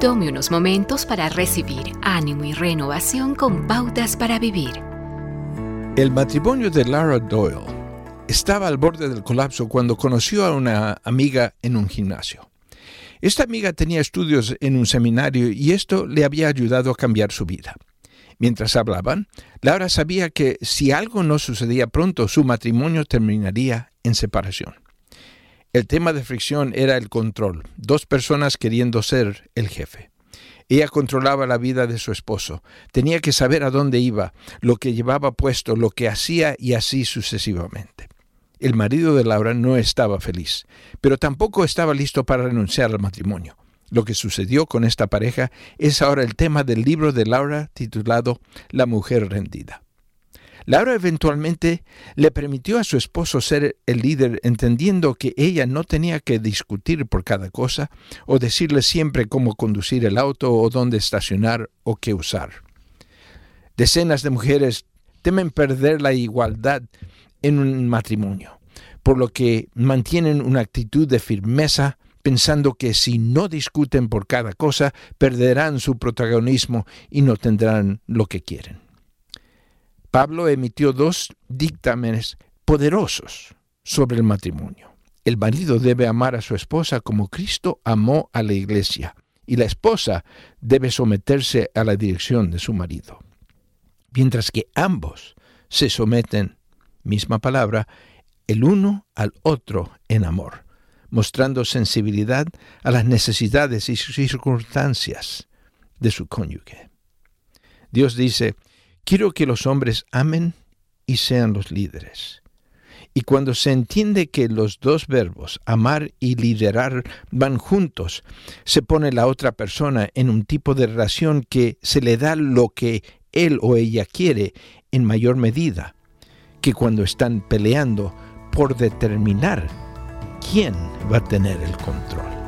Tome unos momentos para recibir ánimo y renovación con pautas para vivir. El matrimonio de Lara Doyle estaba al borde del colapso cuando conoció a una amiga en un gimnasio. Esta amiga tenía estudios en un seminario y esto le había ayudado a cambiar su vida. Mientras hablaban, Laura sabía que si algo no sucedía pronto, su matrimonio terminaría en separación. El tema de fricción era el control, dos personas queriendo ser el jefe. Ella controlaba la vida de su esposo, tenía que saber a dónde iba, lo que llevaba puesto, lo que hacía y así sucesivamente. El marido de Laura no estaba feliz, pero tampoco estaba listo para renunciar al matrimonio. Lo que sucedió con esta pareja es ahora el tema del libro de Laura titulado La mujer rendida. Laura eventualmente le permitió a su esposo ser el líder, entendiendo que ella no tenía que discutir por cada cosa o decirle siempre cómo conducir el auto o dónde estacionar o qué usar. Decenas de mujeres temen perder la igualdad en un matrimonio, por lo que mantienen una actitud de firmeza pensando que si no discuten por cada cosa, perderán su protagonismo y no tendrán lo que quieren. Pablo emitió dos dictámenes poderosos sobre el matrimonio. El marido debe amar a su esposa como Cristo amó a la iglesia, y la esposa debe someterse a la dirección de su marido. Mientras que ambos se someten, misma palabra, el uno al otro en amor, mostrando sensibilidad a las necesidades y circunstancias de su cónyuge. Dios dice, Quiero que los hombres amen y sean los líderes. Y cuando se entiende que los dos verbos, amar y liderar, van juntos, se pone la otra persona en un tipo de relación que se le da lo que él o ella quiere en mayor medida que cuando están peleando por determinar quién va a tener el control.